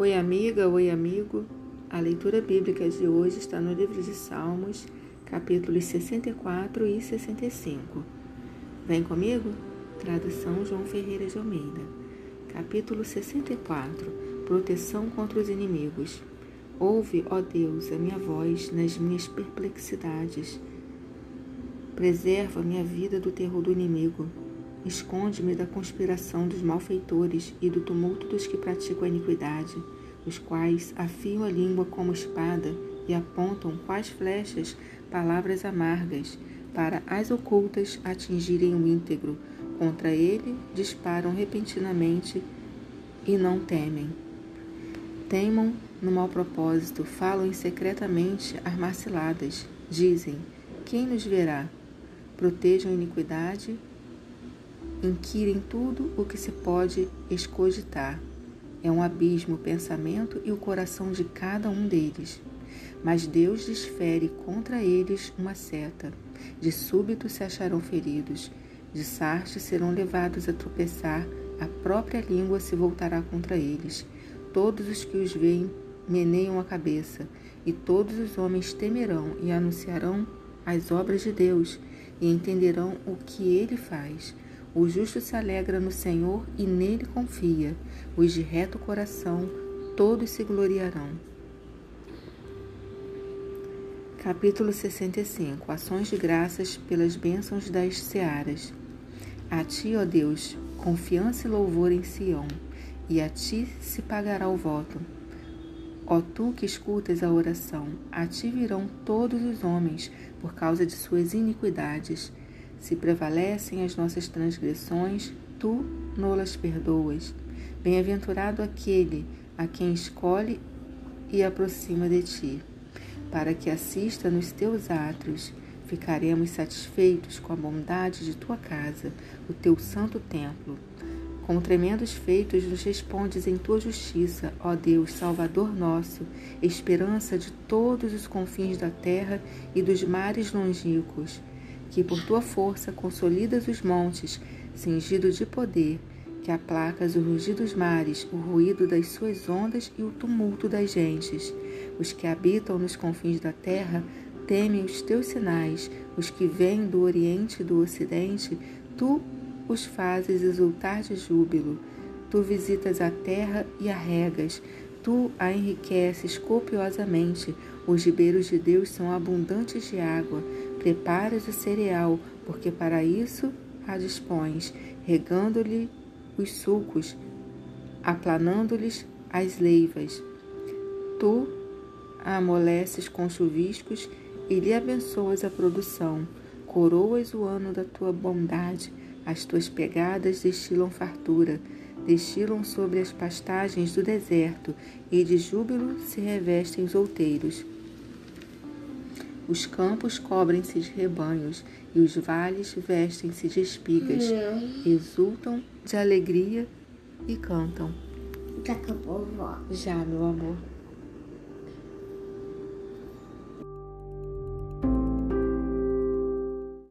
Oi, amiga, oi, amigo. A leitura bíblica de hoje está no livro de Salmos, capítulos 64 e 65. Vem comigo? Tradução João Ferreira de Almeida. Capítulo 64 Proteção contra os inimigos. Ouve, ó Deus, a minha voz nas minhas perplexidades. Preserva minha vida do terror do inimigo. Esconde-me da conspiração dos malfeitores e do tumulto dos que praticam a iniquidade, os quais afiam a língua como espada e apontam quais flechas palavras amargas, para as ocultas atingirem o íntegro. Contra ele disparam repentinamente e não temem. Teimam no mau propósito, falam secretamente armaciladas. Dizem: Quem nos verá? Protejam a iniquidade inquirem tudo o que se pode escogitar. É um abismo o pensamento e o coração de cada um deles. Mas Deus desfere contra eles uma seta. De súbito se acharão feridos. De sarte serão levados a tropeçar. A própria língua se voltará contra eles. Todos os que os veem meneiam a cabeça. E todos os homens temerão e anunciarão as obras de Deus e entenderão o que ele faz. O justo se alegra no Senhor e nele confia. Os de reto coração, todos se gloriarão. Capítulo 65 Ações de graças pelas bênçãos das searas. A ti, ó Deus, confiança e louvor em Sião, e a ti se pagará o voto. Ó tu que escutas a oração, a ti virão todos os homens por causa de suas iniquidades se prevalecem as nossas transgressões, tu nolas perdoas. Bem-aventurado aquele a quem escolhe e aproxima de ti, para que assista nos teus átrios. Ficaremos satisfeitos com a bondade de tua casa, o teu santo templo. Com tremendos feitos nos respondes em tua justiça, ó Deus, Salvador nosso, esperança de todos os confins da terra e dos mares longínquos que por tua força consolidas os montes, cingido de poder, que aplacas o rugir dos mares, o ruído das suas ondas e o tumulto das gentes. Os que habitam nos confins da terra temem os teus sinais, os que vêm do oriente e do ocidente, tu os fazes exultar de júbilo. Tu visitas a terra e a regas, tu a enriqueces copiosamente. Os ribeiros de Deus são abundantes de água. Preparas o cereal, porque para isso a dispões, regando-lhe os sucos, aplanando-lhes as leivas. Tu a amoleces com chuviscos e lhe abençoas a produção. Coroas o ano da tua bondade, as tuas pegadas destilam fartura, destilam sobre as pastagens do deserto, e de júbilo se revestem os outeiros. Os campos cobrem-se de rebanhos e os vales vestem-se de espigas. Exultam de alegria e cantam. Já acabou, vó. Já, meu amor.